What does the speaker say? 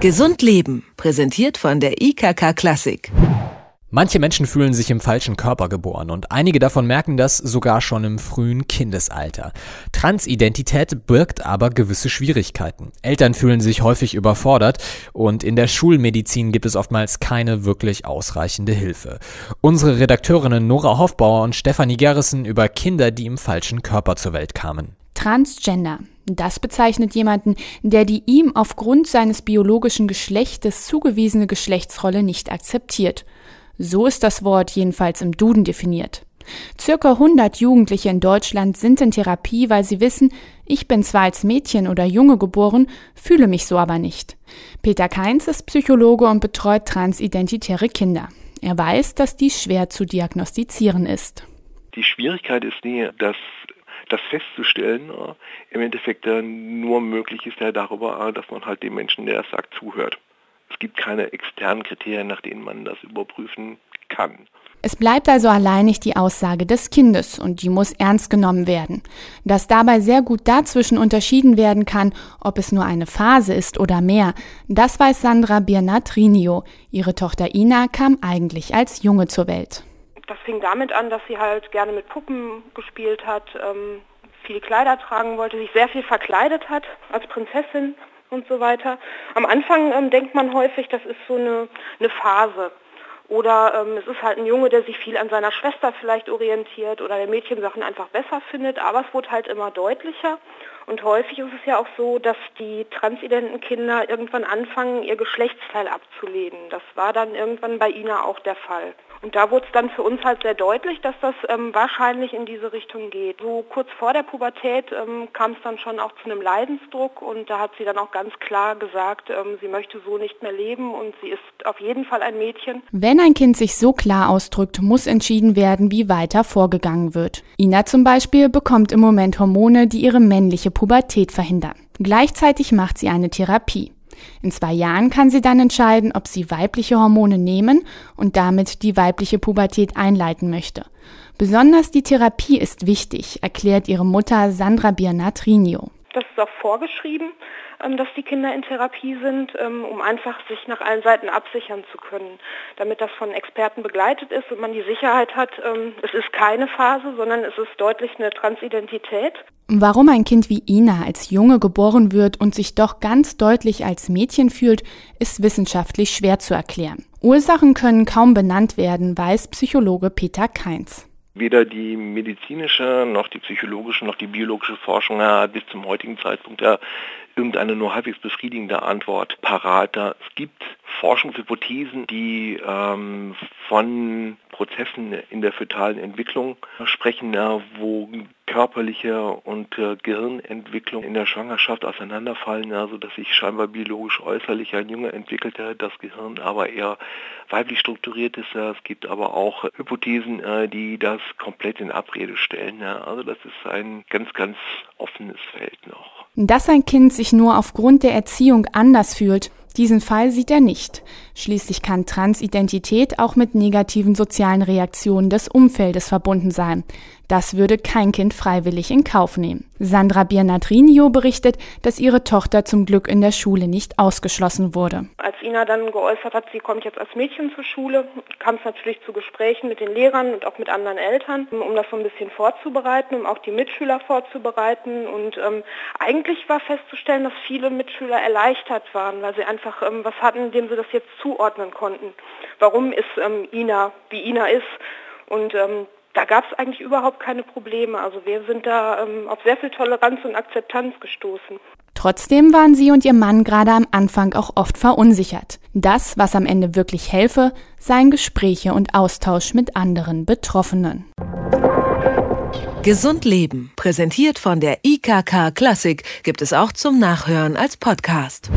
Gesund Leben, präsentiert von der IKK Klassik. Manche Menschen fühlen sich im falschen Körper geboren und einige davon merken das sogar schon im frühen Kindesalter. Transidentität birgt aber gewisse Schwierigkeiten. Eltern fühlen sich häufig überfordert und in der Schulmedizin gibt es oftmals keine wirklich ausreichende Hilfe. Unsere Redakteurinnen Nora Hofbauer und Stefanie Gerrissen über Kinder, die im falschen Körper zur Welt kamen. Transgender. Das bezeichnet jemanden, der die ihm aufgrund seines biologischen Geschlechtes zugewiesene Geschlechtsrolle nicht akzeptiert. So ist das Wort jedenfalls im Duden definiert. Circa 100 Jugendliche in Deutschland sind in Therapie, weil sie wissen, ich bin zwar als Mädchen oder Junge geboren, fühle mich so aber nicht. Peter Keins ist Psychologe und betreut transidentitäre Kinder. Er weiß, dass dies schwer zu diagnostizieren ist. Die Schwierigkeit ist nie, dass das festzustellen, äh, im Endeffekt nur möglich ist ja darüber, äh, dass man halt dem Menschen, der das sagt, zuhört. Es gibt keine externen Kriterien, nach denen man das überprüfen kann. Es bleibt also alleinig die Aussage des Kindes und die muss ernst genommen werden. Dass dabei sehr gut dazwischen unterschieden werden kann, ob es nur eine Phase ist oder mehr, das weiß Sandra Biernat-Rinio. Ihre Tochter Ina kam eigentlich als Junge zur Welt. Das fing damit an, dass sie halt gerne mit Puppen gespielt hat, ähm, viele Kleider tragen wollte, sich sehr viel verkleidet hat als Prinzessin und so weiter. Am Anfang ähm, denkt man häufig, das ist so eine, eine Phase. Oder ähm, es ist halt ein Junge, der sich viel an seiner Schwester vielleicht orientiert oder der Mädchensachen einfach besser findet, aber es wurde halt immer deutlicher. Und häufig ist es ja auch so, dass die transidenten Kinder irgendwann anfangen, ihr Geschlechtsteil abzulehnen. Das war dann irgendwann bei Ina auch der Fall. Und da wurde es dann für uns halt sehr deutlich, dass das ähm, wahrscheinlich in diese Richtung geht. So kurz vor der Pubertät ähm, kam es dann schon auch zu einem Leidensdruck und da hat sie dann auch ganz klar gesagt, ähm, sie möchte so nicht mehr leben und sie ist auf jeden Fall ein Mädchen. Wenn ein Kind sich so klar ausdrückt, muss entschieden werden, wie weiter vorgegangen wird. Ina zum Beispiel bekommt im Moment Hormone, die ihre männliche Pubertät verhindern. Gleichzeitig macht sie eine Therapie. In zwei Jahren kann sie dann entscheiden, ob sie weibliche Hormone nehmen und damit die weibliche Pubertät einleiten möchte. Besonders die Therapie ist wichtig, erklärt ihre Mutter Sandra Biernat-Rinio. Das ist auch vorgeschrieben, ähm, dass die Kinder in Therapie sind, ähm, um einfach sich nach allen Seiten absichern zu können, damit das von Experten begleitet ist und man die Sicherheit hat, ähm, es ist keine Phase, sondern es ist deutlich eine Transidentität. Warum ein Kind wie Ina als Junge geboren wird und sich doch ganz deutlich als Mädchen fühlt, ist wissenschaftlich schwer zu erklären. Ursachen können kaum benannt werden, weiß Psychologe Peter Keins. Weder die medizinische noch die psychologische noch die biologische Forschung hat bis zum heutigen Zeitpunkt ja irgendeine nur halbwegs befriedigende Antwort parat. Es gibt Forschungshypothesen, die ähm, von Prozessen in der fetalen Entwicklung sprechen, wo körperliche und äh, Gehirnentwicklung in der Schwangerschaft auseinanderfallen, ja, sodass sich scheinbar biologisch äußerlich ein Junge entwickelte, das Gehirn aber eher weiblich strukturiert ist. Es gibt aber auch Hypothesen, äh, die das komplett in Abrede stellen. Ja. Also das ist ein ganz, ganz offenes Feld noch. Dass ein Kind sich nur aufgrund der Erziehung anders fühlt, diesen Fall sieht er nicht. Schließlich kann Transidentität auch mit negativen sozialen Reaktionen des Umfeldes verbunden sein. Das würde kein Kind freiwillig in Kauf nehmen. Sandra Biernatrinio berichtet, dass ihre Tochter zum Glück in der Schule nicht ausgeschlossen wurde. Als Ina dann geäußert hat, sie kommt jetzt als Mädchen zur Schule, kam es natürlich zu Gesprächen mit den Lehrern und auch mit anderen Eltern, um das so ein bisschen vorzubereiten, um auch die Mitschüler vorzubereiten. Und ähm, eigentlich war festzustellen, dass viele Mitschüler erleichtert waren, weil sie einfach ähm, was hatten, dem sie das jetzt zuordnen konnten. Warum ist ähm, Ina, wie Ina ist? Und ähm, da gab es eigentlich überhaupt keine Probleme. Also wir sind da ähm, auf sehr viel Toleranz und Akzeptanz gestoßen. Trotzdem waren sie und ihr Mann gerade am Anfang auch oft verunsichert. Das, was am Ende wirklich helfe, seien Gespräche und Austausch mit anderen Betroffenen. Gesund Leben, präsentiert von der IKK Klassik, gibt es auch zum Nachhören als Podcast.